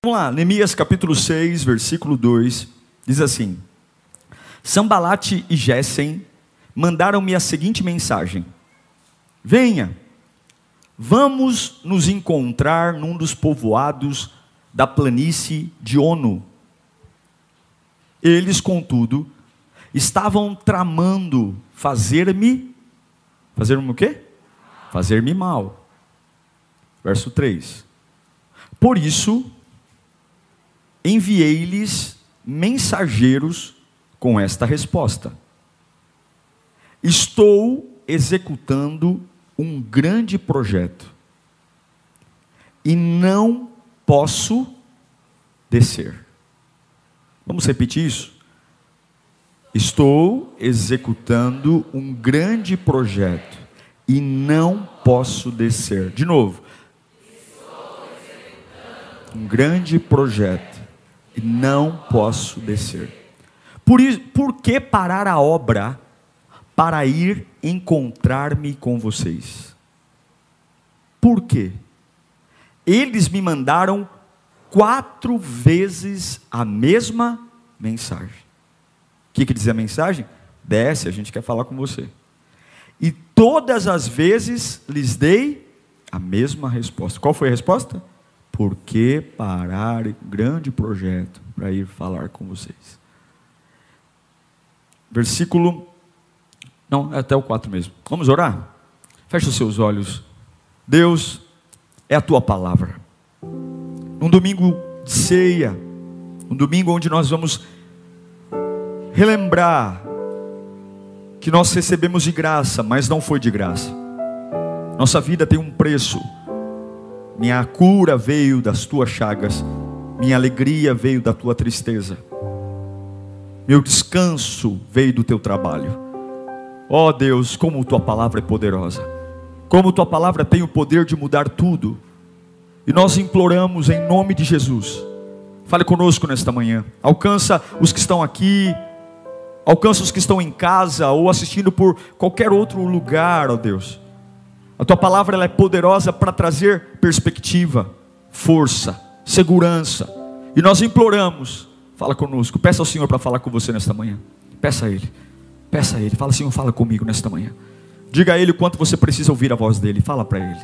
Vamos lá, Neemias capítulo 6, versículo 2, diz assim: Sambalate e Gessem mandaram-me a seguinte mensagem: Venha, vamos nos encontrar num dos povoados da planície de Ono. Eles, contudo, estavam tramando fazer-me fazer-me o quê? Fazer-me mal. Verso 3. Por isso, enviei-lhes mensageiros com esta resposta: Estou executando um grande projeto e não posso descer. Vamos repetir isso? Estou executando um grande projeto e não posso descer. De novo. Um grande projeto não posso descer. Por, por que parar a obra para ir encontrar-me com vocês? Por quê? Eles me mandaram quatro vezes a mesma mensagem. O que, que dizia a mensagem? Desce, a gente quer falar com você. E todas as vezes lhes dei a mesma resposta. Qual foi a resposta? Por que parar grande projeto para ir falar com vocês? Versículo. Não, é até o 4 mesmo. Vamos orar? Feche os seus olhos. Deus, é a tua palavra. Um domingo de ceia, um domingo onde nós vamos relembrar que nós recebemos de graça, mas não foi de graça. Nossa vida tem um preço minha cura veio das tuas chagas, minha alegria veio da tua tristeza, meu descanso veio do teu trabalho. Ó oh Deus, como tua palavra é poderosa, como tua palavra tem o poder de mudar tudo, e nós imploramos em nome de Jesus, fale conosco nesta manhã, alcança os que estão aqui, alcança os que estão em casa ou assistindo por qualquer outro lugar, ó oh Deus a tua palavra ela é poderosa para trazer perspectiva, força, segurança. E nós imploramos, fala conosco, peça ao Senhor para falar com você nesta manhã. Peça a Ele, peça a Ele, fala Senhor, fala comigo nesta manhã. Diga a Ele o quanto você precisa ouvir a voz dEle, fala para Ele.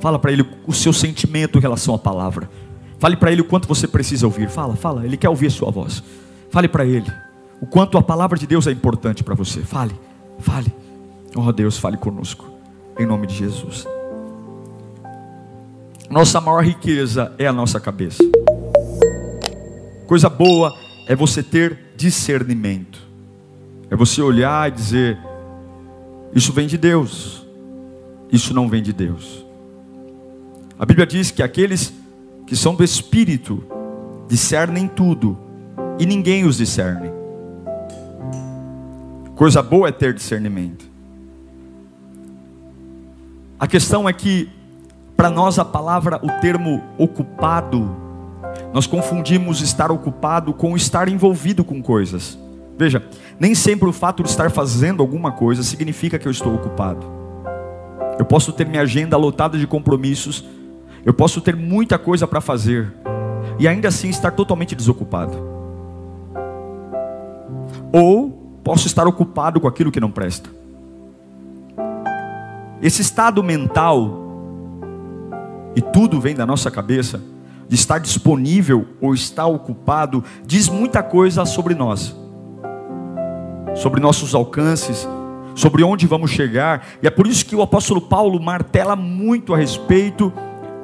Fala para Ele o seu sentimento em relação à palavra. Fale para Ele o quanto você precisa ouvir. Fala, fala, Ele quer ouvir a sua voz. Fale para Ele o quanto a palavra de Deus é importante para você. Fale, fale. Oh Deus, fale conosco em nome de Jesus. Nossa maior riqueza é a nossa cabeça. Coisa boa é você ter discernimento. É você olhar e dizer: Isso vem de Deus, isso não vem de Deus. A Bíblia diz que aqueles que são do Espírito discernem tudo e ninguém os discerne. Coisa boa é ter discernimento. A questão é que, para nós, a palavra, o termo ocupado, nós confundimos estar ocupado com estar envolvido com coisas. Veja, nem sempre o fato de estar fazendo alguma coisa significa que eu estou ocupado. Eu posso ter minha agenda lotada de compromissos, eu posso ter muita coisa para fazer, e ainda assim estar totalmente desocupado. Ou posso estar ocupado com aquilo que não presta. Esse estado mental, e tudo vem da nossa cabeça, de estar disponível ou estar ocupado, diz muita coisa sobre nós, sobre nossos alcances, sobre onde vamos chegar, e é por isso que o apóstolo Paulo martela muito a respeito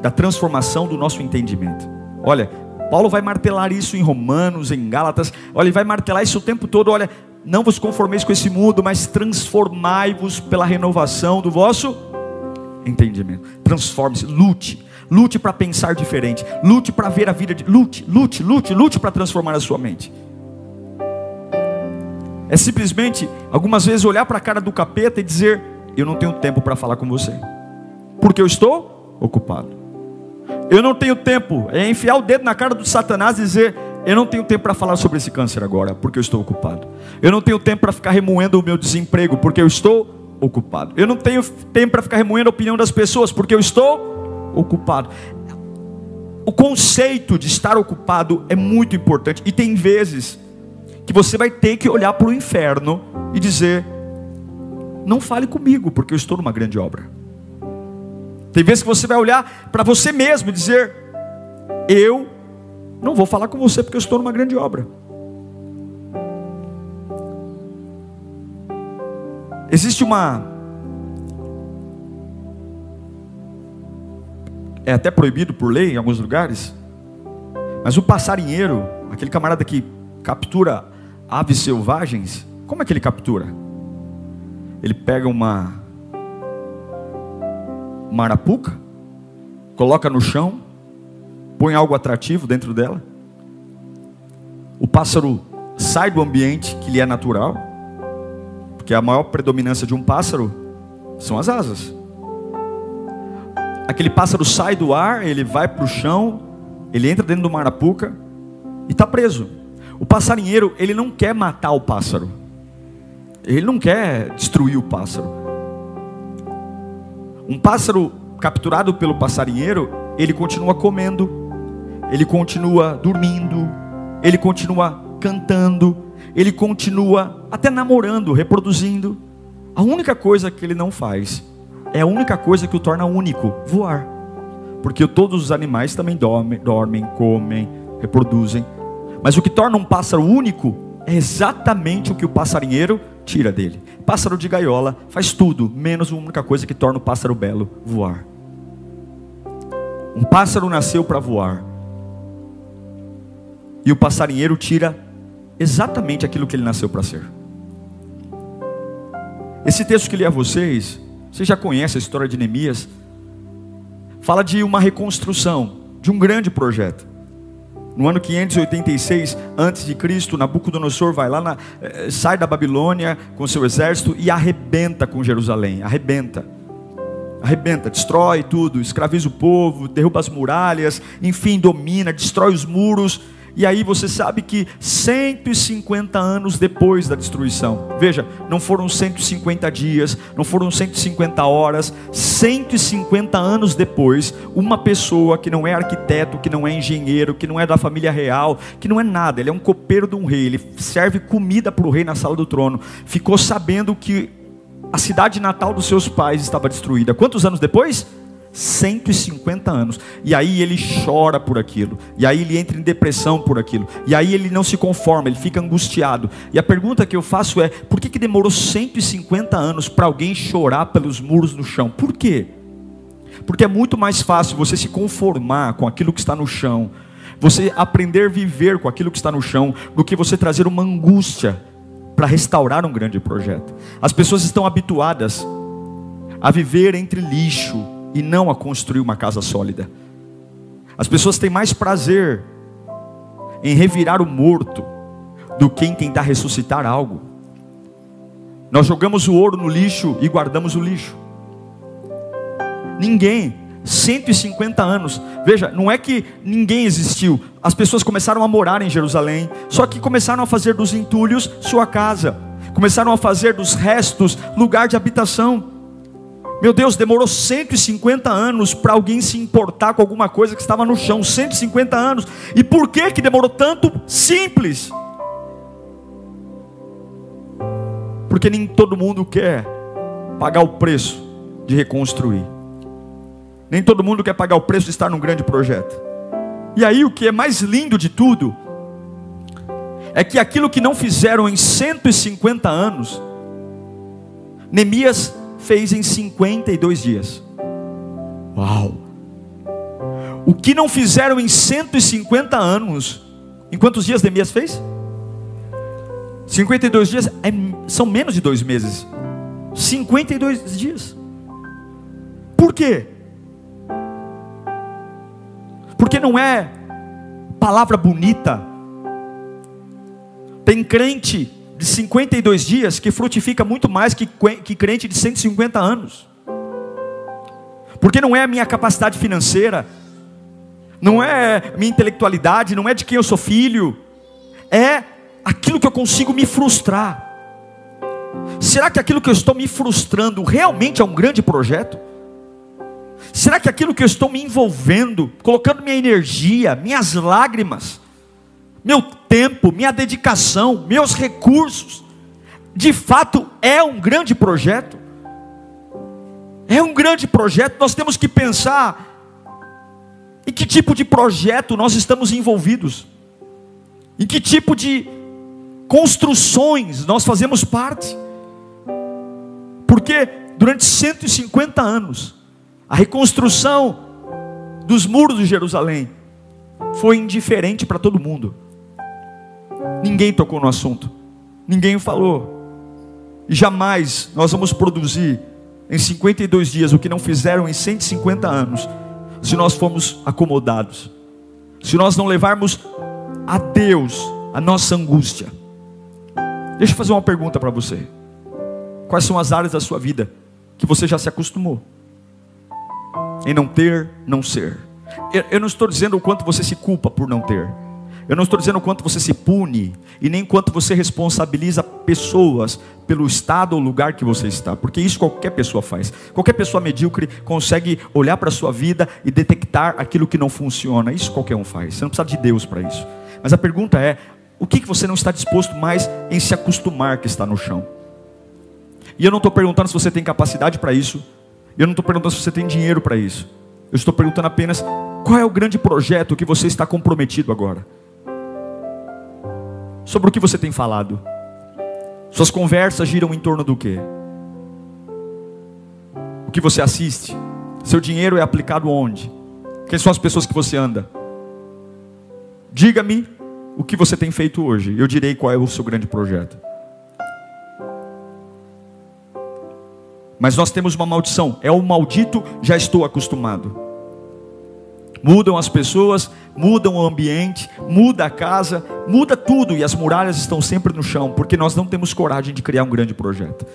da transformação do nosso entendimento. Olha, Paulo vai martelar isso em Romanos, em Gálatas, olha, ele vai martelar isso o tempo todo, olha, não vos conformeis com esse mundo, mas transformai-vos pela renovação do vosso entendimento. Transforme-se, lute, lute para pensar diferente, lute para ver a vida, de... lute, lute, lute, lute para transformar a sua mente. É simplesmente, algumas vezes, olhar para a cara do capeta e dizer: Eu não tenho tempo para falar com você, porque eu estou ocupado. Eu não tenho tempo, é enfiar o dedo na cara do Satanás e dizer: Eu não tenho tempo para falar sobre esse câncer agora, porque eu estou ocupado. Eu não tenho tempo para ficar remoendo o meu desemprego, porque eu estou ocupado. Eu não tenho tempo para ficar remoendo a opinião das pessoas, porque eu estou ocupado. O conceito de estar ocupado é muito importante, e tem vezes que você vai ter que olhar para o inferno e dizer: não fale comigo, porque eu estou numa grande obra. Tem vezes que você vai olhar para você mesmo e dizer: eu não vou falar com você porque eu estou numa grande obra. Existe uma. É até proibido por lei em alguns lugares. Mas o passarinheiro, aquele camarada que captura aves selvagens, como é que ele captura? Ele pega uma, uma arapuca, coloca no chão, põe algo atrativo dentro dela. O pássaro sai do ambiente que lhe é natural, porque a maior predominância de um pássaro são as asas. Aquele pássaro sai do ar, ele vai para o chão, ele entra dentro de uma e está preso. O passarinheiro, ele não quer matar o pássaro. Ele não quer destruir o pássaro. Um pássaro capturado pelo passarinheiro, ele continua comendo, ele continua dormindo, ele continua cantando, ele continua até namorando, reproduzindo. A única coisa que ele não faz é a única coisa que o torna único: voar. Porque todos os animais também dormem, dormem comem, reproduzem. Mas o que torna um pássaro único é exatamente o que o passarinheiro tira dele. Pássaro de gaiola faz tudo, menos a única coisa que torna o pássaro belo: voar. Um pássaro nasceu para voar. E o passarinheiro tira exatamente aquilo que ele nasceu para ser. Esse texto que li a vocês, você já conhece a história de Neemias, fala de uma reconstrução, de um grande projeto. No ano 586 a.C., Nabucodonosor vai lá, na, eh, sai da Babilônia com seu exército e arrebenta com Jerusalém. Arrebenta. Arrebenta, destrói tudo, escraviza o povo, derruba as muralhas, enfim, domina, destrói os muros e aí você sabe que 150 anos depois da destruição, veja, não foram 150 dias, não foram 150 horas, 150 anos depois, uma pessoa que não é arquiteto, que não é engenheiro, que não é da família real, que não é nada, ele é um copeiro de um rei, ele serve comida para o rei na sala do trono, ficou sabendo que a cidade natal dos seus pais estava destruída. Quantos anos depois? 150 anos. E aí ele chora por aquilo. E aí ele entra em depressão por aquilo. E aí ele não se conforma, ele fica angustiado. E a pergunta que eu faço é: por que, que demorou 150 anos para alguém chorar pelos muros no chão? Por quê? Porque é muito mais fácil você se conformar com aquilo que está no chão, você aprender a viver com aquilo que está no chão, do que você trazer uma angústia para restaurar um grande projeto. As pessoas estão habituadas a viver entre lixo, e não a construir uma casa sólida. As pessoas têm mais prazer em revirar o morto do que em tentar ressuscitar algo. Nós jogamos o ouro no lixo e guardamos o lixo. Ninguém, 150 anos, veja, não é que ninguém existiu, as pessoas começaram a morar em Jerusalém, só que começaram a fazer dos entulhos sua casa, começaram a fazer dos restos lugar de habitação. Meu Deus, demorou 150 anos para alguém se importar com alguma coisa que estava no chão. 150 anos. E por que que demorou tanto? Simples. Porque nem todo mundo quer pagar o preço de reconstruir. Nem todo mundo quer pagar o preço de estar num grande projeto. E aí o que é mais lindo de tudo é que aquilo que não fizeram em 150 anos, Neemias fez em 52 dias. Uau! O que não fizeram em 150 anos, em quantos dias Neemias fez? 52 dias é, são menos de dois meses. 52 dias. Por quê? Porque não é palavra bonita. Tem crente de 52 dias que frutifica muito mais que, que crente de 150 anos. Porque não é a minha capacidade financeira, não é minha intelectualidade, não é de quem eu sou filho, é aquilo que eu consigo me frustrar. Será que aquilo que eu estou me frustrando realmente é um grande projeto? Será que aquilo que eu estou me envolvendo, colocando minha energia, minhas lágrimas, meu tempo, minha dedicação, meus recursos, de fato é um grande projeto? É um grande projeto, nós temos que pensar em que tipo de projeto nós estamos envolvidos, em que tipo de construções nós fazemos parte, porque durante 150 anos, a reconstrução dos muros de Jerusalém foi indiferente para todo mundo. Ninguém tocou no assunto, ninguém falou. E jamais nós vamos produzir em 52 dias o que não fizeram em 150 anos, se nós formos acomodados, se nós não levarmos a Deus a nossa angústia. Deixa eu fazer uma pergunta para você: quais são as áreas da sua vida que você já se acostumou? em não ter, não ser. Eu não estou dizendo o quanto você se culpa por não ter. Eu não estou dizendo quanto você se pune e nem quanto você responsabiliza pessoas pelo estado ou lugar que você está, porque isso qualquer pessoa faz. Qualquer pessoa medíocre consegue olhar para a sua vida e detectar aquilo que não funciona. Isso qualquer um faz. Você não precisa de Deus para isso. Mas a pergunta é: o que você não está disposto mais em se acostumar que está no chão? E eu não estou perguntando se você tem capacidade para isso, eu não estou perguntando se você tem dinheiro para isso. Eu estou perguntando apenas qual é o grande projeto que você está comprometido agora. Sobre o que você tem falado. Suas conversas giram em torno do quê? O que você assiste? Seu dinheiro é aplicado onde? Quem são as pessoas que você anda? Diga-me o que você tem feito hoje. Eu direi qual é o seu grande projeto. Mas nós temos uma maldição. É o maldito, já estou acostumado. Mudam as pessoas, mudam o ambiente, muda a casa, muda tudo e as muralhas estão sempre no chão, porque nós não temos coragem de criar um grande projeto.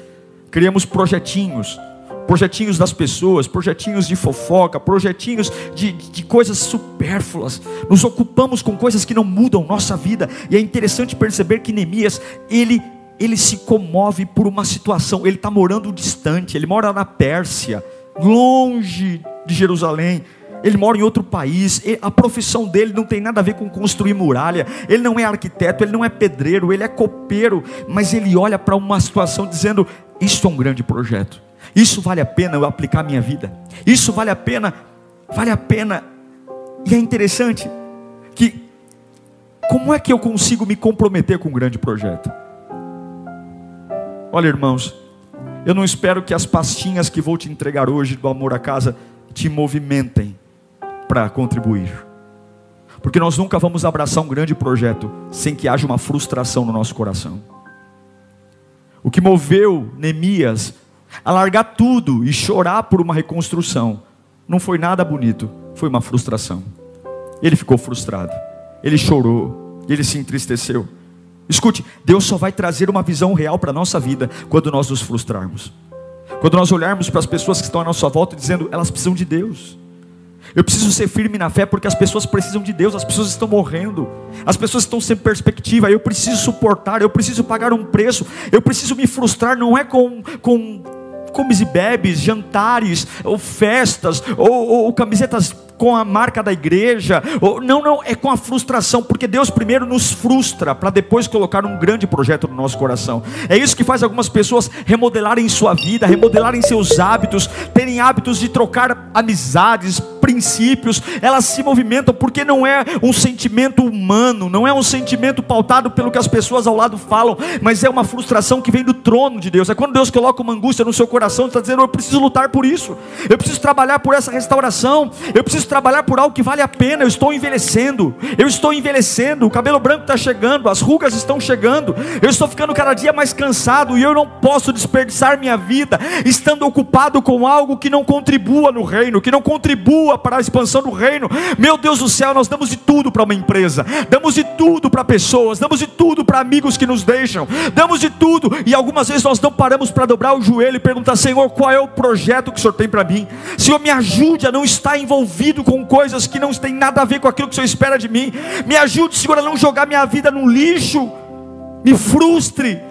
Criamos projetinhos, projetinhos das pessoas, projetinhos de fofoca, projetinhos de, de, coisas supérfluas. Nos ocupamos com coisas que não mudam nossa vida. E é interessante perceber que Neemias, ele ele se comove por uma situação. Ele está morando distante, ele mora na Pérsia, longe de Jerusalém. Ele mora em outro país, a profissão dele não tem nada a ver com construir muralha. Ele não é arquiteto, ele não é pedreiro, ele é copeiro, mas ele olha para uma situação dizendo: Isso é um grande projeto, isso vale a pena eu aplicar minha vida, isso vale a pena, vale a pena. E é interessante que, como é que eu consigo me comprometer com um grande projeto? Olha, irmãos, eu não espero que as pastinhas que vou te entregar hoje do amor à casa te movimentem para contribuir. Porque nós nunca vamos abraçar um grande projeto sem que haja uma frustração no nosso coração. O que moveu Neemias a largar tudo e chorar por uma reconstrução não foi nada bonito, foi uma frustração. Ele ficou frustrado, ele chorou, ele se entristeceu. Escute, Deus só vai trazer uma visão real para a nossa vida quando nós nos frustrarmos. Quando nós olharmos para as pessoas que estão à nossa volta dizendo, elas precisam de Deus. Eu preciso ser firme na fé porque as pessoas precisam de Deus, as pessoas estão morrendo, as pessoas estão sem perspectiva. Eu preciso suportar, eu preciso pagar um preço, eu preciso me frustrar, não é com, com comes e bebes, jantares, ou festas, ou, ou, camisetas com a marca da igreja, ou, não, não, é com a frustração, porque Deus primeiro nos frustra para depois colocar um grande projeto no nosso coração. É isso que faz algumas pessoas remodelarem sua vida, remodelarem seus hábitos, terem hábitos de trocar amizades, princípios, elas se movimentam porque não é um sentimento humano, não é um sentimento pautado pelo que as pessoas ao lado falam, mas é uma frustração que vem do trono de Deus. É quando Deus coloca uma angústia no seu coração, está dizendo: Eu preciso lutar por isso, eu preciso trabalhar por essa restauração, eu preciso trabalhar por algo que vale a pena. Eu estou envelhecendo, eu estou envelhecendo, o cabelo branco está chegando, as rugas estão chegando, eu estou ficando cada dia mais cansado e eu não posso desperdiçar minha vida estando ocupado com algo que não contribua no reino, que não contribua rua para a expansão do reino. Meu Deus do céu, nós damos de tudo para uma empresa, damos de tudo para pessoas, damos de tudo para amigos que nos deixam, damos de tudo, e algumas vezes nós não paramos para dobrar o joelho e perguntar: Senhor, qual é o projeto que o Senhor tem para mim? Senhor, me ajude a não estar envolvido com coisas que não têm nada a ver com aquilo que o Senhor espera de mim, me ajude, Senhor, a não jogar minha vida no lixo, me frustre,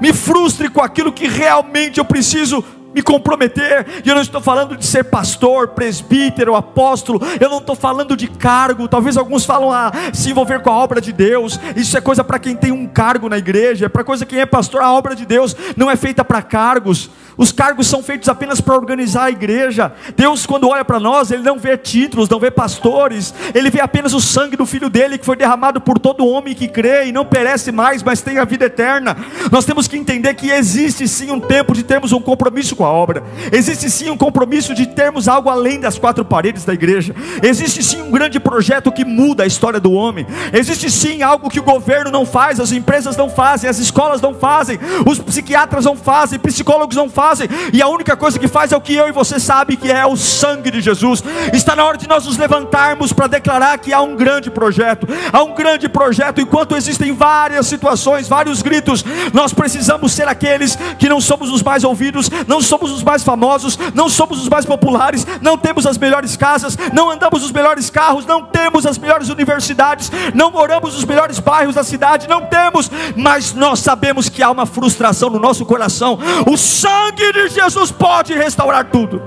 me frustre com aquilo que realmente eu preciso me comprometer, e eu não estou falando de ser pastor, presbítero, apóstolo, eu não estou falando de cargo, talvez alguns falam a ah, se envolver com a obra de Deus, isso é coisa para quem tem um cargo na igreja, é para coisa quem é pastor, a obra de Deus não é feita para cargos, os cargos são feitos apenas para organizar a igreja. Deus, quando olha para nós, Ele não vê títulos, não vê pastores, Ele vê apenas o sangue do Filho dele que foi derramado por todo homem que crê e não perece mais, mas tem a vida eterna. Nós temos que entender que existe sim um tempo de termos um compromisso com a obra, existe sim um compromisso de termos algo além das quatro paredes da igreja, existe sim um grande projeto que muda a história do homem, existe sim algo que o governo não faz, as empresas não fazem, as escolas não fazem, os psiquiatras não fazem, psicólogos não fazem fazem, e a única coisa que faz é o que eu e você sabe que é o sangue de Jesus. Está na hora de nós nos levantarmos para declarar que há um grande projeto, há um grande projeto, enquanto existem várias situações, vários gritos, nós precisamos ser aqueles que não somos os mais ouvidos, não somos os mais famosos, não somos os mais populares, não temos as melhores casas, não andamos os melhores carros, não temos as melhores universidades, não moramos nos melhores bairros da cidade, não temos, mas nós sabemos que há uma frustração no nosso coração. O sangue sangue de Jesus pode restaurar tudo.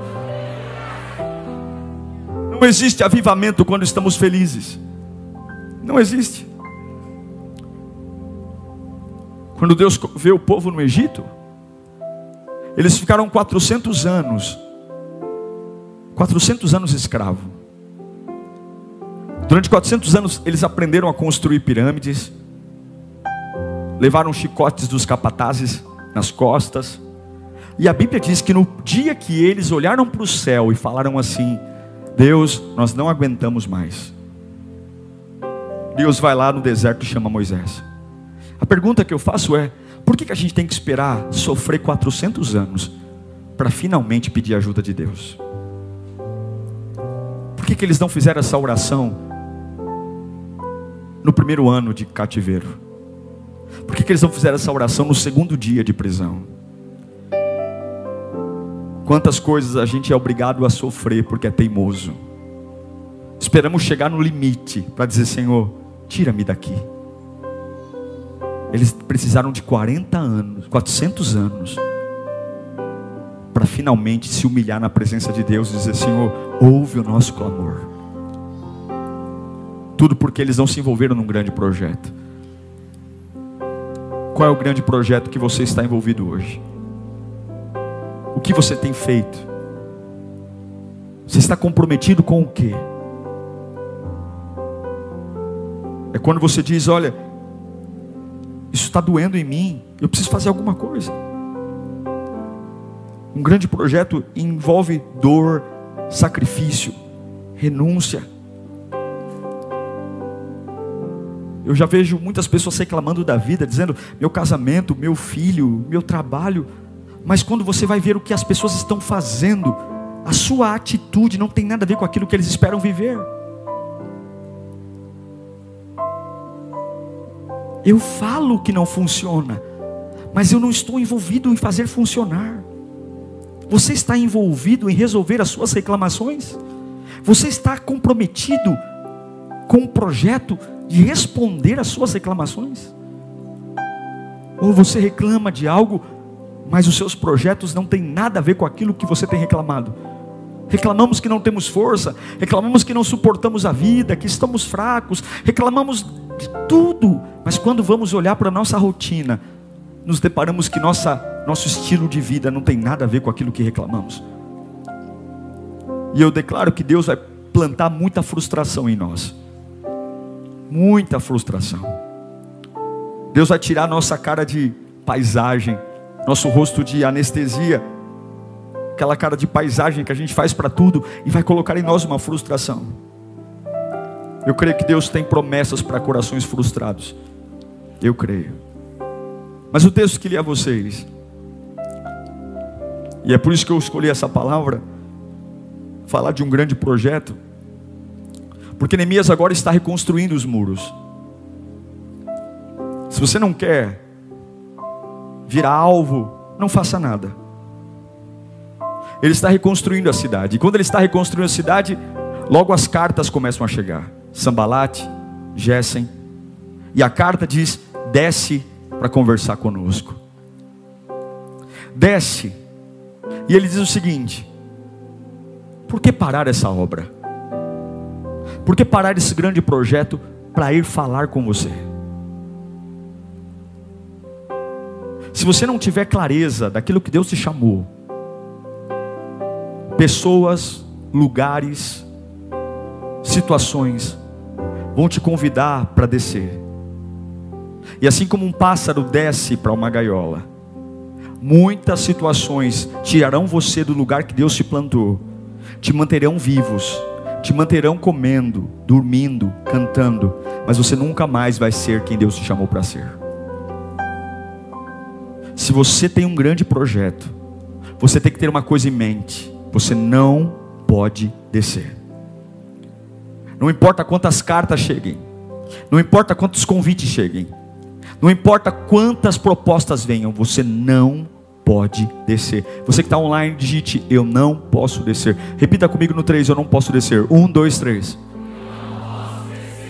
Não existe avivamento quando estamos felizes. Não existe. Quando Deus vê o povo no Egito, eles ficaram 400 anos, 400 anos escravo. Durante 400 anos eles aprenderam a construir pirâmides, levaram chicotes dos capatazes nas costas, e a Bíblia diz que no dia que eles olharam para o céu e falaram assim: Deus, nós não aguentamos mais. Deus vai lá no deserto e chama Moisés. A pergunta que eu faço é: por que, que a gente tem que esperar sofrer 400 anos para finalmente pedir ajuda de Deus? Por que, que eles não fizeram essa oração no primeiro ano de cativeiro? Por que, que eles não fizeram essa oração no segundo dia de prisão? Quantas coisas a gente é obrigado a sofrer porque é teimoso. Esperamos chegar no limite para dizer: Senhor, tira-me daqui. Eles precisaram de 40 anos, 400 anos, para finalmente se humilhar na presença de Deus e dizer: Senhor, ouve o nosso clamor. Tudo porque eles não se envolveram num grande projeto. Qual é o grande projeto que você está envolvido hoje? O que você tem feito? Você está comprometido com o quê? É quando você diz: Olha, isso está doendo em mim, eu preciso fazer alguma coisa. Um grande projeto envolve dor, sacrifício, renúncia. Eu já vejo muitas pessoas reclamando da vida, dizendo: meu casamento, meu filho, meu trabalho. Mas quando você vai ver o que as pessoas estão fazendo, a sua atitude não tem nada a ver com aquilo que eles esperam viver. Eu falo que não funciona, mas eu não estou envolvido em fazer funcionar. Você está envolvido em resolver as suas reclamações? Você está comprometido com o projeto de responder às suas reclamações? Ou você reclama de algo mas os seus projetos não têm nada a ver com aquilo que você tem reclamado. Reclamamos que não temos força, reclamamos que não suportamos a vida, que estamos fracos, reclamamos de tudo, mas quando vamos olhar para a nossa rotina, nos deparamos que nossa, nosso estilo de vida não tem nada a ver com aquilo que reclamamos. E eu declaro que Deus vai plantar muita frustração em nós. Muita frustração. Deus vai tirar nossa cara de paisagem nosso rosto de anestesia, aquela cara de paisagem que a gente faz para tudo e vai colocar em nós uma frustração. Eu creio que Deus tem promessas para corações frustrados. Eu creio. Mas o texto que li a vocês, e é por isso que eu escolhi essa palavra, falar de um grande projeto, porque Neemias agora está reconstruindo os muros. Se você não quer virar alvo, não faça nada. Ele está reconstruindo a cidade. E quando ele está reconstruindo a cidade, logo as cartas começam a chegar. Sambalate, Gessen. E a carta diz: desce para conversar conosco. Desce. E ele diz o seguinte: por que parar essa obra? Por que parar esse grande projeto para ir falar com você? Se você não tiver clareza daquilo que Deus te chamou, pessoas, lugares, situações vão te convidar para descer. E assim como um pássaro desce para uma gaiola, muitas situações tirarão você do lugar que Deus te plantou, te manterão vivos, te manterão comendo, dormindo, cantando, mas você nunca mais vai ser quem Deus te chamou para ser. Se você tem um grande projeto, você tem que ter uma coisa em mente: você não pode descer. Não importa quantas cartas cheguem, não importa quantos convites cheguem, não importa quantas propostas venham, você não pode descer. Você que está online, digite: Eu não posso descer. Repita comigo no 3: Eu não posso descer. 1, 2, 3.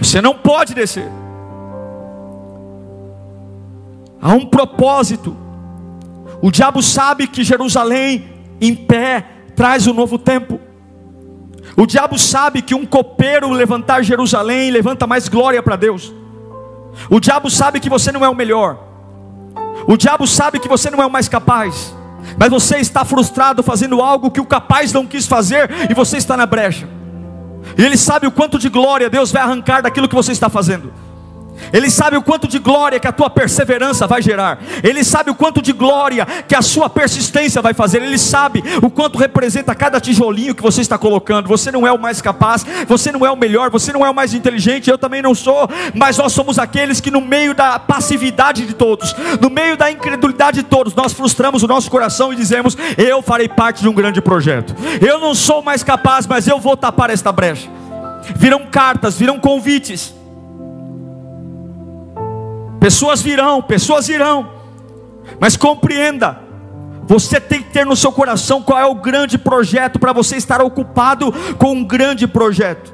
Você não pode descer. Há um propósito. O diabo sabe que Jerusalém em pé traz um novo tempo. O diabo sabe que um copeiro levantar Jerusalém levanta mais glória para Deus. O diabo sabe que você não é o melhor. O diabo sabe que você não é o mais capaz. Mas você está frustrado fazendo algo que o capaz não quis fazer e você está na brecha. E ele sabe o quanto de glória Deus vai arrancar daquilo que você está fazendo. Ele sabe o quanto de glória que a tua perseverança vai gerar. Ele sabe o quanto de glória que a sua persistência vai fazer. Ele sabe o quanto representa cada tijolinho que você está colocando. Você não é o mais capaz, você não é o melhor, você não é o mais inteligente, eu também não sou, mas nós somos aqueles que no meio da passividade de todos, no meio da incredulidade de todos, nós frustramos o nosso coração e dizemos: "Eu farei parte de um grande projeto. Eu não sou mais capaz, mas eu vou tapar esta brecha." Virão cartas, virão convites Pessoas virão, pessoas irão. Mas compreenda, você tem que ter no seu coração qual é o grande projeto para você estar ocupado com um grande projeto.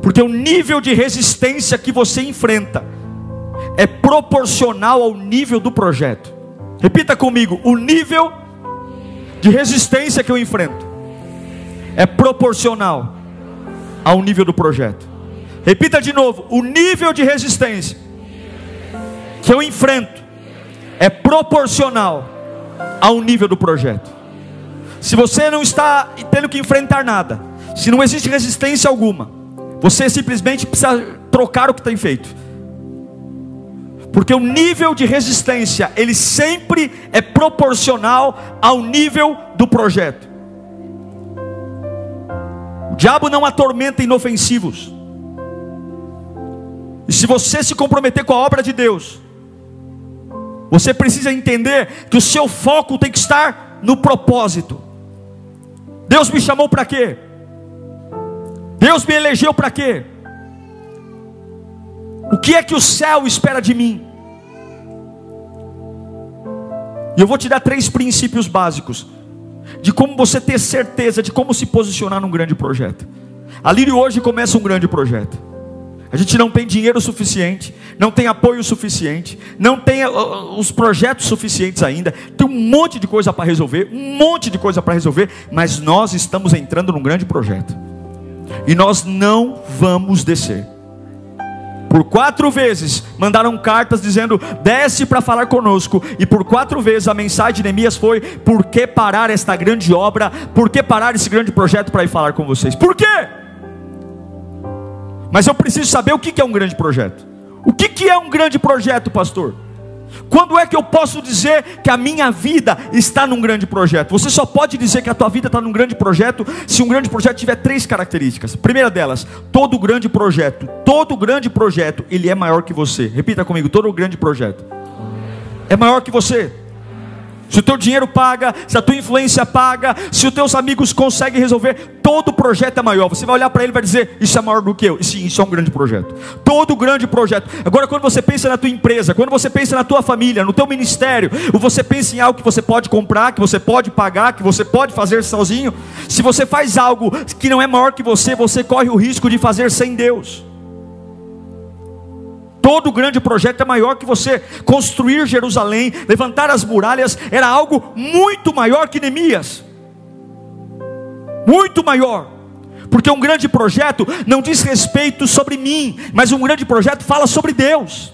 Porque o nível de resistência que você enfrenta é proporcional ao nível do projeto. Repita comigo: o nível de resistência que eu enfrento é proporcional ao nível do projeto. Repita de novo: o nível de resistência que eu enfrento é proporcional ao nível do projeto. Se você não está tendo que enfrentar nada, se não existe resistência alguma, você simplesmente precisa trocar o que tem feito. Porque o nível de resistência, ele sempre é proporcional ao nível do projeto. O diabo não atormenta inofensivos. E se você se comprometer com a obra de Deus, você precisa entender que o seu foco tem que estar no propósito. Deus me chamou para quê? Deus me elegeu para quê? O que é que o céu espera de mim? E eu vou te dar três princípios básicos de como você ter certeza de como se posicionar num grande projeto. A Lírio hoje começa um grande projeto. A gente não tem dinheiro suficiente, não tem apoio suficiente, não tem uh, uh, os projetos suficientes ainda. Tem um monte de coisa para resolver, um monte de coisa para resolver, mas nós estamos entrando num grande projeto. E nós não vamos descer. Por quatro vezes mandaram cartas dizendo: desce para falar conosco. E por quatro vezes a mensagem de Neemias foi: por que parar esta grande obra? Por que parar esse grande projeto para ir falar com vocês? Por quê? Mas eu preciso saber o que é um grande projeto. O que é um grande projeto, pastor? Quando é que eu posso dizer que a minha vida está num grande projeto? Você só pode dizer que a tua vida está num grande projeto se um grande projeto tiver três características. Primeira delas, todo grande projeto, todo grande projeto, ele é maior que você. Repita comigo, todo grande projeto é maior que você. Se o teu dinheiro paga, se a tua influência paga, se os teus amigos conseguem resolver, todo projeto é maior. Você vai olhar para ele e vai dizer: Isso é maior do que eu. E sim, isso é um grande projeto. Todo grande projeto. Agora, quando você pensa na tua empresa, quando você pensa na tua família, no teu ministério, ou você pensa em algo que você pode comprar, que você pode pagar, que você pode fazer sozinho, se você faz algo que não é maior que você, você corre o risco de fazer sem Deus. Todo grande projeto é maior que você. Construir Jerusalém, levantar as muralhas, era algo muito maior que Neemias. Muito maior. Porque um grande projeto não diz respeito sobre mim, mas um grande projeto fala sobre Deus.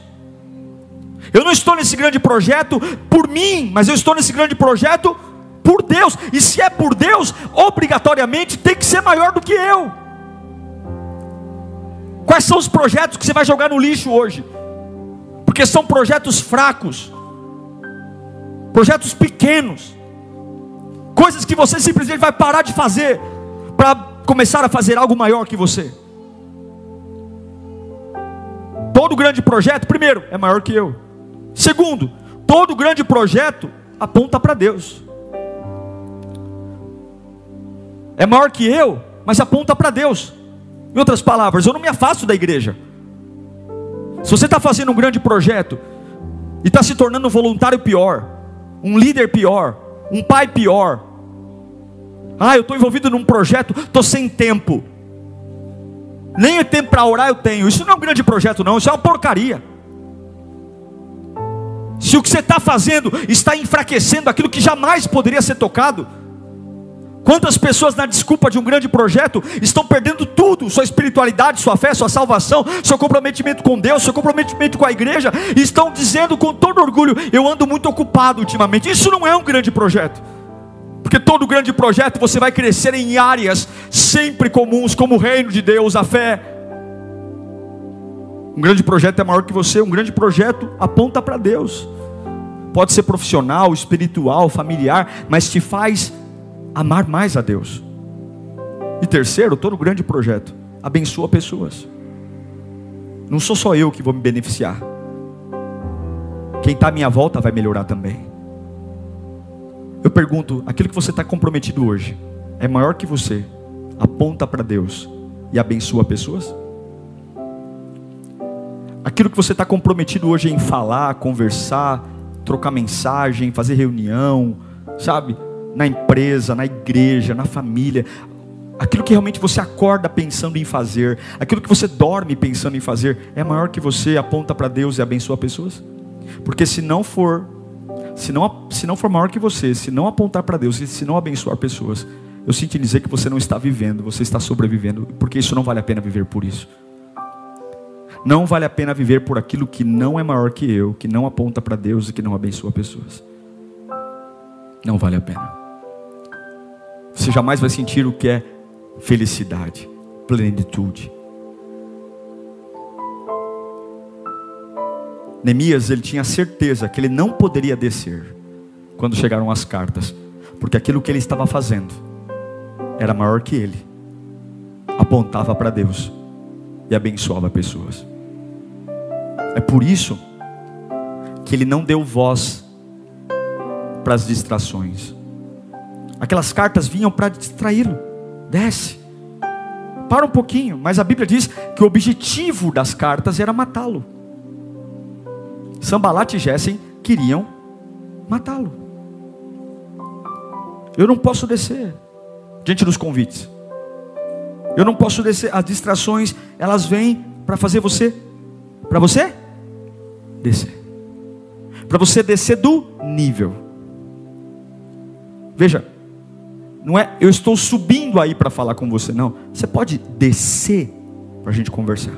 Eu não estou nesse grande projeto por mim, mas eu estou nesse grande projeto por Deus. E se é por Deus, obrigatoriamente tem que ser maior do que eu. Quais são os projetos que você vai jogar no lixo hoje? Porque são projetos fracos, projetos pequenos, coisas que você simplesmente vai parar de fazer para começar a fazer algo maior que você. Todo grande projeto, primeiro, é maior que eu. Segundo, todo grande projeto aponta para Deus. É maior que eu, mas aponta para Deus. Em outras palavras, eu não me afasto da igreja. Se você está fazendo um grande projeto e está se tornando um voluntário pior, um líder pior, um pai pior, ah, eu estou envolvido num projeto, estou sem tempo. Nem tempo para orar eu tenho. Isso não é um grande projeto, não. Isso é uma porcaria. Se o que você está fazendo está enfraquecendo aquilo que jamais poderia ser tocado, Quantas pessoas, na desculpa de um grande projeto, estão perdendo tudo: sua espiritualidade, sua fé, sua salvação, seu comprometimento com Deus, seu comprometimento com a igreja, e estão dizendo com todo orgulho: Eu ando muito ocupado ultimamente. Isso não é um grande projeto, porque todo grande projeto você vai crescer em áreas sempre comuns, como o reino de Deus, a fé. Um grande projeto é maior que você, um grande projeto aponta para Deus. Pode ser profissional, espiritual, familiar, mas te faz amar mais a Deus. E terceiro, todo grande projeto abençoa pessoas. Não sou só eu que vou me beneficiar. Quem está à minha volta vai melhorar também. Eu pergunto: aquilo que você está comprometido hoje é maior que você? Aponta para Deus e abençoa pessoas? Aquilo que você está comprometido hoje em falar, conversar, trocar mensagem, fazer reunião, sabe? Na empresa, na igreja, na família, aquilo que realmente você acorda pensando em fazer, aquilo que você dorme pensando em fazer, é maior que você, aponta para Deus e abençoa pessoas? Porque se não for, se não, se não for maior que você, se não apontar para Deus e se não abençoar pessoas, eu sinto dizer que você não está vivendo, você está sobrevivendo, porque isso não vale a pena viver por isso. Não vale a pena viver por aquilo que não é maior que eu, que não aponta para Deus e que não abençoa pessoas. Não vale a pena. Você jamais vai sentir o que é felicidade, plenitude. Neemias, ele tinha certeza que ele não poderia descer quando chegaram as cartas, porque aquilo que ele estava fazendo era maior que ele, apontava para Deus e abençoava pessoas. É por isso que ele não deu voz para as distrações. Aquelas cartas vinham para distraí-lo. Desce. Para um pouquinho, mas a Bíblia diz que o objetivo das cartas era matá-lo. Sambalat e Gessen queriam matá-lo. Eu não posso descer diante dos convites. Eu não posso descer. As distrações, elas vêm para fazer você, para você descer. Para você descer do nível. Veja, não é eu estou subindo aí para falar com você, não. Você pode descer para a gente conversar.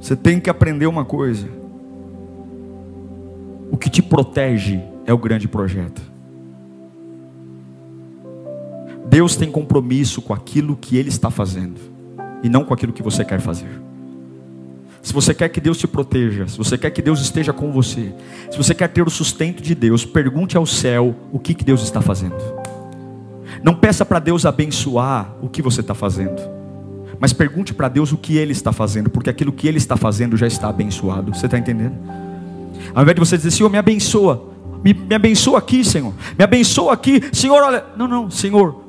Você tem que aprender uma coisa. O que te protege é o grande projeto. Deus tem compromisso com aquilo que Ele está fazendo, e não com aquilo que você quer fazer. Se você quer que Deus te proteja, se você quer que Deus esteja com você, se você quer ter o sustento de Deus, pergunte ao céu o que, que Deus está fazendo. Não peça para Deus abençoar o que você está fazendo, mas pergunte para Deus o que Ele está fazendo, porque aquilo que Ele está fazendo já está abençoado. Você está entendendo? Ao invés de você dizer, Senhor, me abençoa, me, me abençoa aqui, Senhor, me abençoa aqui, Senhor, olha, não, não, Senhor,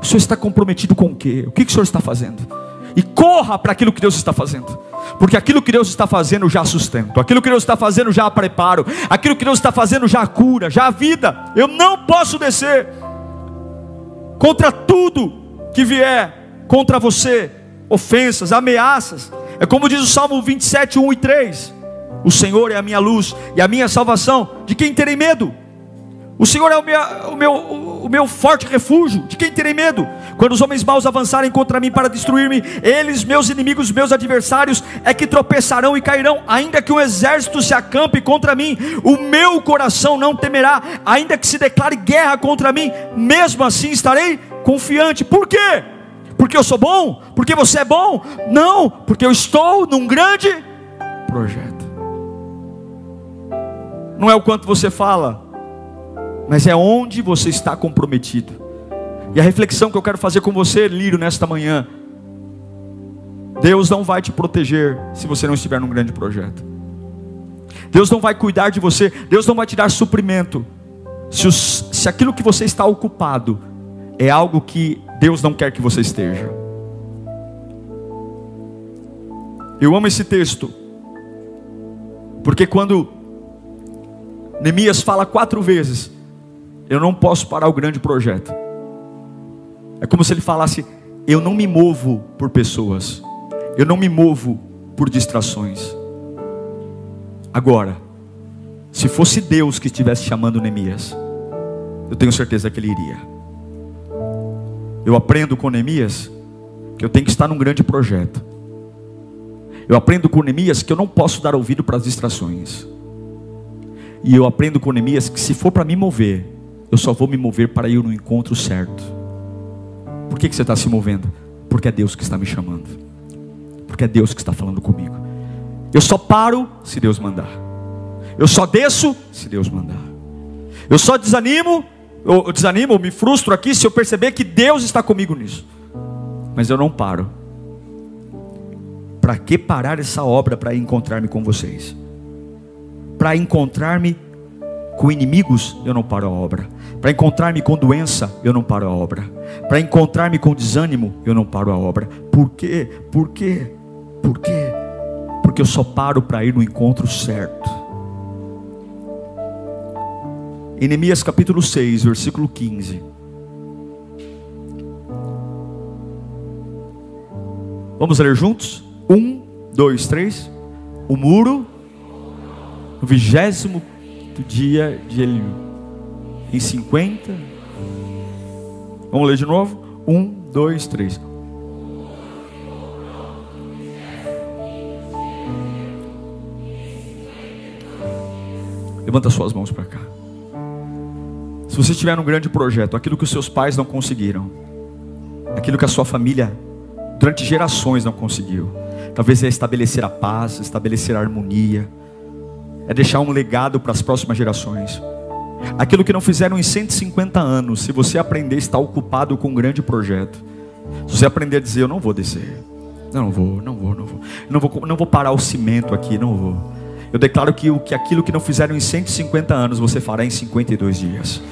o Senhor está comprometido com o quê? O que, que o Senhor está fazendo? E corra para aquilo que Deus está fazendo. Porque aquilo que Deus está fazendo já sustento, aquilo que Deus está fazendo já preparo, aquilo que Deus está fazendo já cura, já vida. Eu não posso descer contra tudo que vier contra você, ofensas, ameaças. É como diz o Salmo 27, 1 e 3: O Senhor é a minha luz e a minha salvação, de quem terei medo? O Senhor é o meu, o meu, o meu forte refúgio, de quem terei medo? Quando os homens maus avançarem contra mim para destruir-me, eles, meus inimigos, meus adversários, é que tropeçarão e cairão, ainda que um exército se acampe contra mim, o meu coração não temerá, ainda que se declare guerra contra mim, mesmo assim estarei confiante. Por quê? Porque eu sou bom? Porque você é bom? Não, porque eu estou num grande projeto. Não é o quanto você fala, mas é onde você está comprometido. E a reflexão que eu quero fazer com você, Lírio, nesta manhã: Deus não vai te proteger se você não estiver num grande projeto. Deus não vai cuidar de você, Deus não vai te dar suprimento se, os, se aquilo que você está ocupado é algo que Deus não quer que você esteja. Eu amo esse texto, porque quando Neemias fala quatro vezes eu não posso parar o grande projeto. É como se ele falasse: Eu não me movo por pessoas, eu não me movo por distrações. Agora, se fosse Deus que estivesse chamando Neemias, eu tenho certeza que ele iria. Eu aprendo com Neemias que eu tenho que estar num grande projeto. Eu aprendo com Neemias que eu não posso dar ouvido para as distrações. E eu aprendo com Neemias que se for para me mover, eu só vou me mover para ir no encontro certo. Por que, que você está se movendo? Porque é Deus que está me chamando. Porque é Deus que está falando comigo. Eu só paro se Deus mandar. Eu só desço se Deus mandar. Eu só desanimo, eu desanimo, eu me frustro aqui se eu perceber que Deus está comigo nisso. Mas eu não paro. Para que parar essa obra para encontrar-me com vocês? Para encontrar-me com inimigos, eu não paro a obra. Para encontrar-me com doença, eu não paro a obra. Para encontrar-me com desânimo, eu não paro a obra. Por quê? Por quê? Por quê? Porque eu só paro para ir no encontro certo. Em Neemias capítulo 6, versículo 15. Vamos ler juntos? Um, dois, três. O muro, o vigésimo dia de Eliú. Em 50. Vamos ler de novo? Um, dois, três. Levanta suas mãos para cá. Se você estiver num grande projeto, aquilo que os seus pais não conseguiram, aquilo que a sua família durante gerações não conseguiu, talvez é estabelecer a paz, estabelecer a harmonia, é deixar um legado para as próximas gerações. Aquilo que não fizeram em 150 anos, se você aprender, está ocupado com um grande projeto. Se você aprender a dizer, eu não vou descer, não vou, não vou, não vou, não vou, não vou parar o cimento aqui, não vou. Eu declaro que, que aquilo que não fizeram em 150 anos, você fará em 52 dias.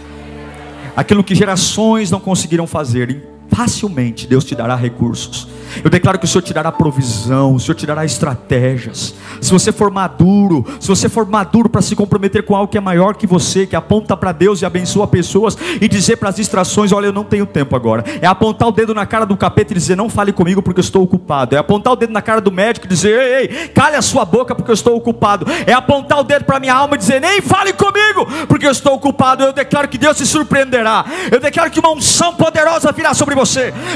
Aquilo que gerações não conseguiram fazer facilmente Deus te dará recursos. Eu declaro que o Senhor te dará provisão, o Senhor te dará estratégias. Se você for maduro, se você for maduro para se comprometer com algo que é maior que você, que aponta para Deus e abençoa pessoas, e dizer para as distrações: Olha, eu não tenho tempo agora. É apontar o dedo na cara do capeta e dizer: Não fale comigo porque eu estou ocupado. É apontar o dedo na cara do médico e dizer: Ei, ei, cale a sua boca porque eu estou ocupado. É apontar o dedo para minha alma e dizer: Nem fale comigo porque eu estou ocupado. Eu declaro que Deus se surpreenderá. Eu declaro que uma unção poderosa virá sobre você.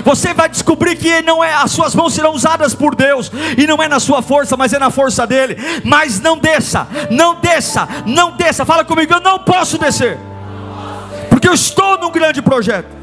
Você vai descobrir que não é as suas mãos serão usadas por Deus e não é na sua força, mas é na força dele. Mas não desça, não desça, não desça. Fala comigo, eu não posso descer. Porque eu estou num grande projeto.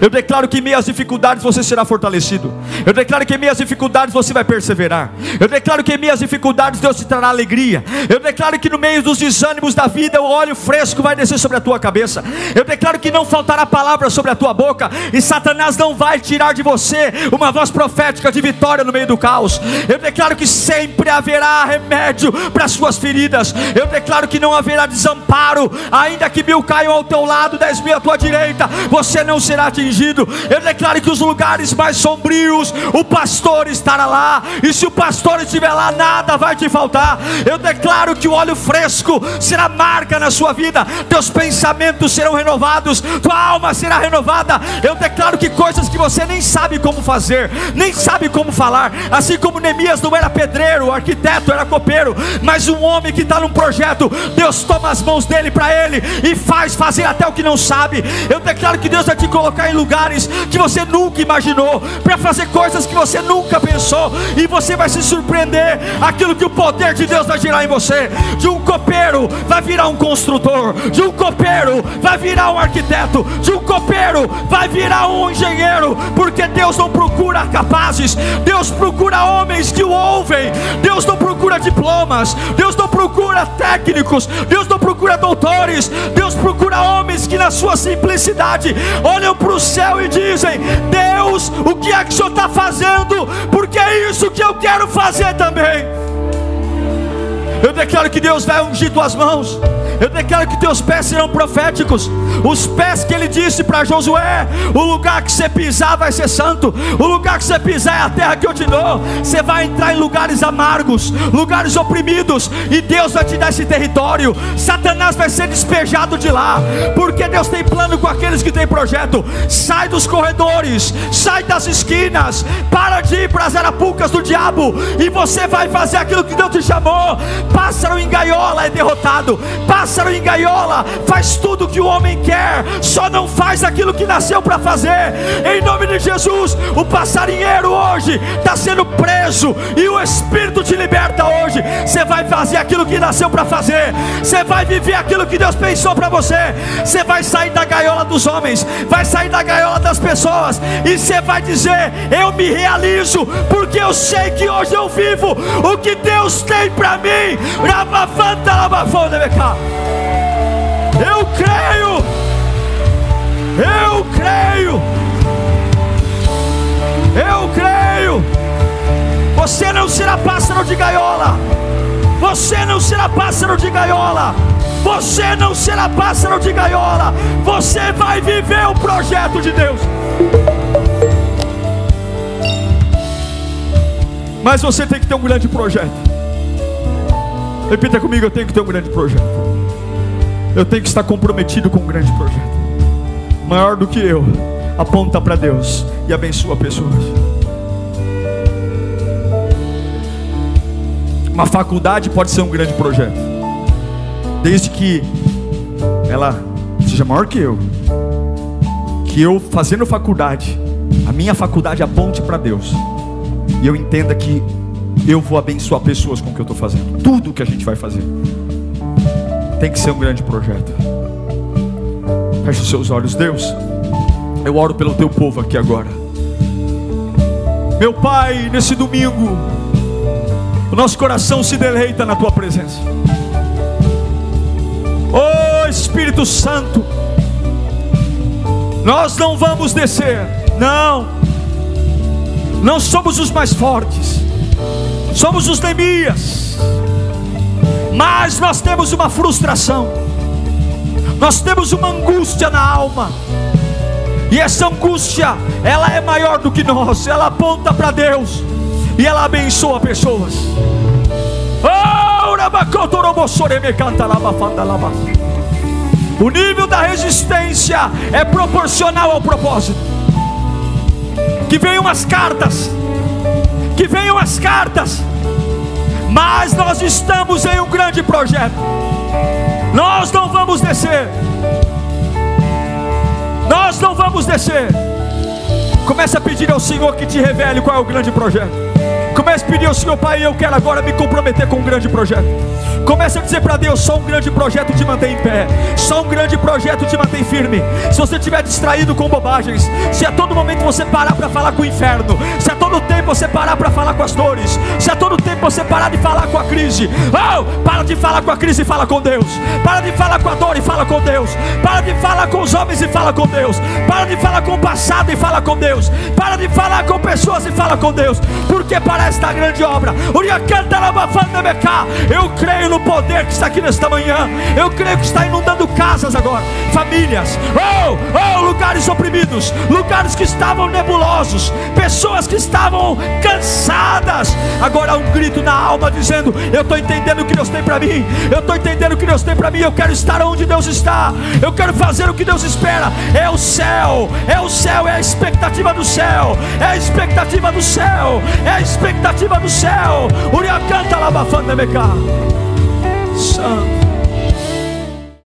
Eu declaro que em meio às dificuldades você será fortalecido. Eu declaro que em meio às dificuldades você vai perseverar. Eu declaro que em meio às dificuldades Deus te trará alegria. Eu declaro que no meio dos desânimos da vida o óleo fresco vai descer sobre a tua cabeça. Eu declaro que não faltará palavra sobre a tua boca e Satanás não vai tirar de você uma voz profética de vitória no meio do caos. Eu declaro que sempre haverá remédio para as suas feridas. Eu declaro que não haverá desamparo, ainda que mil caiam ao teu lado, dez mil à tua direita, você não será atingido atingido. Eu declaro que os lugares mais sombrios, o pastor estará lá, e se o pastor estiver lá, nada vai te faltar. Eu declaro que o óleo fresco será marca na sua vida, teus pensamentos serão renovados, tua alma será renovada. Eu declaro que coisas que você nem sabe como fazer, nem sabe como falar, assim como Neemias não era pedreiro, arquiteto, era copeiro, mas um homem que está num projeto, Deus toma as mãos dele para ele e faz fazer até o que não sabe. Eu declaro que Deus vai te colocar em lugares que você nunca imaginou, para fazer coisas que você nunca pensou, e você vai se surpreender. Aquilo que o poder de Deus vai gerar em você, de um copeiro vai virar um construtor, de um copeiro vai virar um arquiteto, de um copeiro vai virar um engenheiro, porque Deus não procura capazes, Deus procura homens que o ouvem, Deus não procura diplomas, Deus não procura técnicos, Deus não procura doutores, Deus procura homens que na sua simplicidade olham para céu e dizem: Deus, o que é que o Senhor está fazendo? Porque é isso que eu quero fazer também. Eu declaro que Deus vai ungir tuas mãos. Eu declaro que teus pés serão proféticos. Os pés que ele disse para Josué: o lugar que você pisar vai ser santo. O lugar que você pisar é a terra que eu te dou. Você vai entrar em lugares amargos, lugares oprimidos, e Deus vai te dar esse território. Satanás vai ser despejado de lá, porque Deus tem plano com aqueles que têm projeto. Sai dos corredores, sai das esquinas, para de ir para as arapucas do diabo, e você vai fazer aquilo que Deus te chamou. Pássaro em gaiola é derrotado. Pássaro pássaro em gaiola faz tudo que o homem quer, só não faz aquilo que nasceu para fazer. Em nome de Jesus, o passarinheiro hoje está sendo preso e o Espírito te liberta hoje. Você vai fazer aquilo que nasceu para fazer, você vai viver aquilo que Deus pensou para você. Você vai sair da gaiola dos homens, vai sair da gaiola das pessoas e você vai dizer: Eu me realizo, porque eu sei que hoje eu vivo o que Deus tem para mim. Eu creio. Eu creio. Eu creio. Você não será pássaro de gaiola. Você não será pássaro de gaiola. Você não será pássaro de gaiola. Você vai viver o projeto de Deus. Mas você tem que ter um grande projeto. Repita comigo: eu tenho que ter um grande projeto. Eu tenho que estar comprometido com um grande projeto. Maior do que eu. Aponta para Deus e abençoa pessoas. Uma faculdade pode ser um grande projeto. Desde que ela seja maior que eu. Que eu fazendo faculdade, a minha faculdade aponte para Deus. E eu entenda que eu vou abençoar pessoas com o que eu estou fazendo. Tudo que a gente vai fazer tem que ser um grande projeto. Feche os seus olhos, Deus. Eu oro pelo teu povo aqui agora. Meu Pai, nesse domingo, o nosso coração se deleita na tua presença. Oh Espírito Santo, nós não vamos descer, não, não somos os mais fortes, somos os Neemias mas nós temos uma frustração, nós temos uma angústia na alma, e essa angústia, ela é maior do que nós, ela aponta para Deus. E ela abençoa pessoas. O nível da resistência é proporcional ao propósito. Que venham as cartas, que venham as cartas mas nós estamos em um grande projeto. Nós não vamos descer. Nós não vamos descer. Comece a pedir ao Senhor que te revele qual é o grande projeto. Comece a pedir ao Senhor, Pai, eu quero agora me comprometer com um grande projeto. Comece a dizer para Deus: só um grande projeto te mantém em pé, só um grande projeto te mantém firme. Se você estiver distraído com bobagens, se a todo momento você parar para falar com o inferno, se a todo tempo você parar para falar com as dores, se a todo tempo você parar de falar com a crise, oh, para de falar com a crise e fala com Deus, para de falar com a dor e fala com Deus, para de falar com os homens e fala com Deus, para de falar com o passado e fala com Deus, para de falar com pessoas e fala com Deus, porque para esta grande obra, eu creio no poder que está aqui nesta manhã. Eu creio que está inundando casas agora, famílias, oh, oh, lugares oprimidos, lugares que estavam nebulosos, pessoas que estavam cansadas. Agora há um grito na alma dizendo: Eu estou entendendo o que Deus tem para mim, eu estou entendendo o que Deus tem para mim. Eu quero estar onde Deus está, eu quero fazer o que Deus espera. É o céu, é o céu, é a expectativa do céu, é a expectativa do céu, é a expectativa do céu. Uriacanta labafanda meca. Santo.